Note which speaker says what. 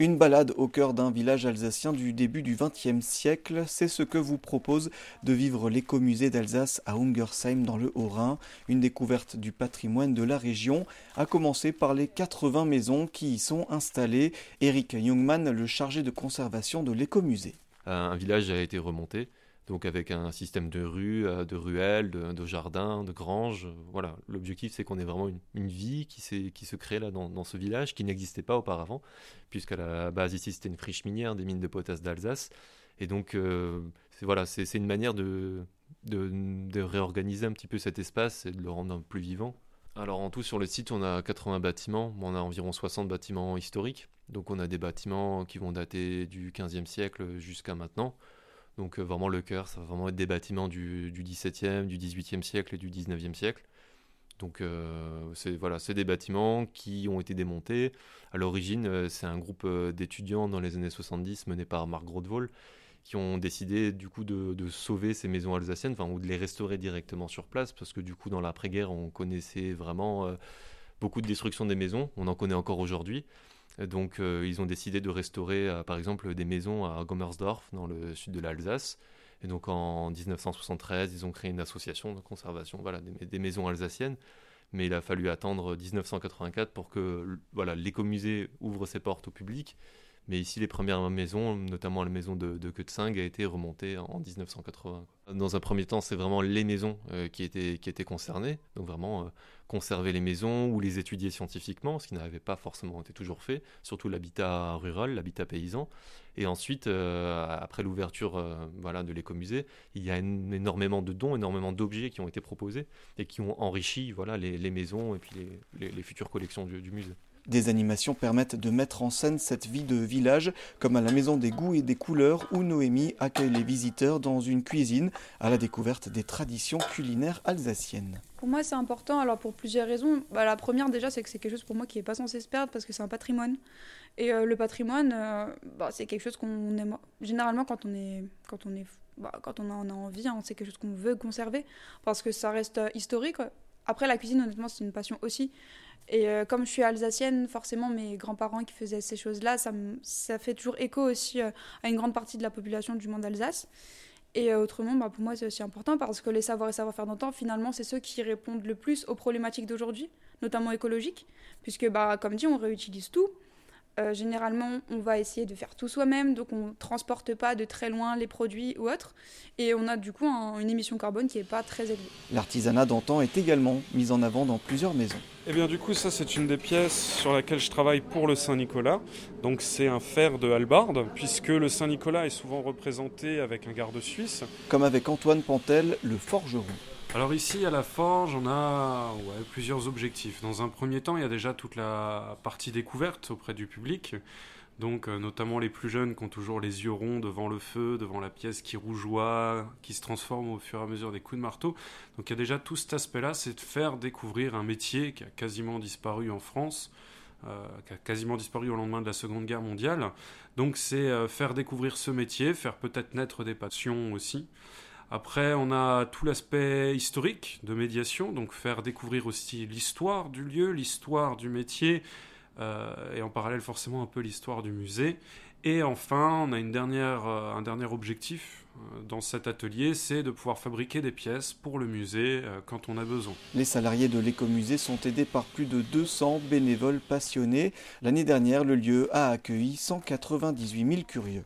Speaker 1: Une balade au cœur d'un village alsacien du début du XXe siècle, c'est ce que vous propose de vivre l'écomusée d'Alsace à Ungersheim dans le Haut-Rhin, une découverte du patrimoine de la région, à commencer par les 80 maisons qui y sont installées. Eric Jungmann, le chargé de conservation de l'écomusée.
Speaker 2: Un village a été remonté donc avec un système de rues, euh, de ruelles, de, jardins, de granges. Voilà, l'objectif c'est qu'on ait vraiment une, vie qui, se crée là dans, ce village qui n'existait pas auparavant, puisqu'à la base ici c'était une friche minière des mines de potasse d'Alsace. Et donc euh, voilà, c'est une manière de, de, réorganiser un petit peu cet espace et de le rendre plus vivant. Alors en tout sur le site on a 80 bâtiments, on a environ 60 bâtiments historiques. Donc on a des bâtiments qui vont dater du 15e siècle jusqu'à maintenant. Donc euh, vraiment le cœur, ça va vraiment être des bâtiments du, du 17e, du 18e siècle et du 19e siècle. Donc euh, c'est voilà, c'est des bâtiments qui ont été démontés. À l'origine, euh, c'est un groupe d'étudiants dans les années 70 mené par Marc Grodevol qui ont décidé du coup de, sauver ces maisons alsaciennes, ou de les restaurer directement sur place, parce que du coup dans l'après-guerre on connaissait vraiment beaucoup de destruction des maisons, on en connaît encore aujourd'hui. Donc euh, ils ont décidé de restaurer euh, par exemple des maisons à Gommersdorf dans le sud de l'Alsace. Et donc en 1973, ils ont créé une association de conservation voilà, des, maisons alsaciennes. Mais il a fallu attendre 1984 pour que voilà, l'écomusée ouvre ses portes au public. Mais ici, les premières maisons, notamment la maison de, de a été remontée en 1980. Dans un premier temps, c'est vraiment les maisons euh, qui, étaient, qui étaient concernées. Donc vraiment, euh, conserver les maisons ou les étudier scientifiquement, ce qui n'avait pas forcément été toujours fait, surtout l'habitat rural, l'habitat paysan. Et ensuite, euh, après l'ouverture voilà, de l'écomusée, il y a énormément de dons, énormément d'objets qui ont été proposés et qui ont enrichi voilà, les, maisons et puis les, futures collections du musée.
Speaker 1: Des animations permettent de mettre en scène cette vie de village, comme à la Maison des Goûts et des Couleurs, où Noémie accueille les visiteurs dans une cuisine à la découverte des traditions culinaires alsaciennes.
Speaker 3: Pour moi, c'est important, alors pour plusieurs raisons. Bah, la première, déjà, c'est que c'est quelque chose pour moi qui n'est pas censé se perdre parce que c'est un patrimoine. Et euh, le patrimoine, euh, bah, c'est quelque chose qu'on aime. Généralement, quand on est. Quand on est bah, quand on en a envie, hein, c'est quelque chose qu'on veut conserver parce que ça reste euh, historique. Après, la cuisine, honnêtement, c'est une passion aussi. Et euh, comme je suis alsacienne, forcément, mes grands-parents qui faisaient ces choses-là, ça, fait toujours écho aussi euh, à une grande partie de la population du monde d'Alsace. Et euh, autrement, bah, pour moi, c'est aussi important parce que les savoirs et savoir-faire d'antan, finalement, c'est ceux qui répondent le plus aux problématiques d'aujourd'hui, notamment écologiques, puisque, bah, comme dit, on réutilise tout. Euh, généralement, on va essayer de faire tout soi-même, donc on ne transporte pas de très loin les produits ou autres, et on a du coup une émission carbone qui n'est pas très élevée.
Speaker 1: L'artisanat d'antan est également mis en avant dans plusieurs maisons.
Speaker 4: Eh bien du coup ça c'est une des pièces sur laquelle je travaille pour le Saint-Nicolas. Donc c'est un fer de hallebarde puisque le Saint-Nicolas est souvent représenté avec un garde suisse.
Speaker 1: Comme avec Antoine Pantel, le forgeron.
Speaker 4: Alors ici à la forge, on a plusieurs objectifs. Dans un premier temps, il y a déjà toute la partie découverte auprès du public. Donc euh, notamment les plus jeunes qui ont toujours les yeux ronds devant le feu, devant la pièce qui rougeoie, qui se transforme au fur et à mesure des coups de marteau. Donc il y a déjà tout cet aspect-là, c'est de faire découvrir un métier qui a quasiment disparu en France, euh, qui a quasiment disparu au lendemain de la Seconde Guerre mondiale. Donc c'est euh, faire découvrir ce métier, faire peut-être naître des passions aussi. Après, on a tout l'aspect historique de médiation, donc faire découvrir aussi l'histoire du lieu, l'histoire du métier, euh, et en parallèle forcément un peu l'histoire du musée. Et enfin, on a une dernière, euh, un dernier objectif euh, dans cet atelier, c'est de pouvoir fabriquer des pièces pour le musée quand on a besoin.
Speaker 1: Les salariés de l'écomusée sont aidés par plus de 200 bénévoles passionnés. L'année dernière, le lieu a accueilli 198 000 curieux.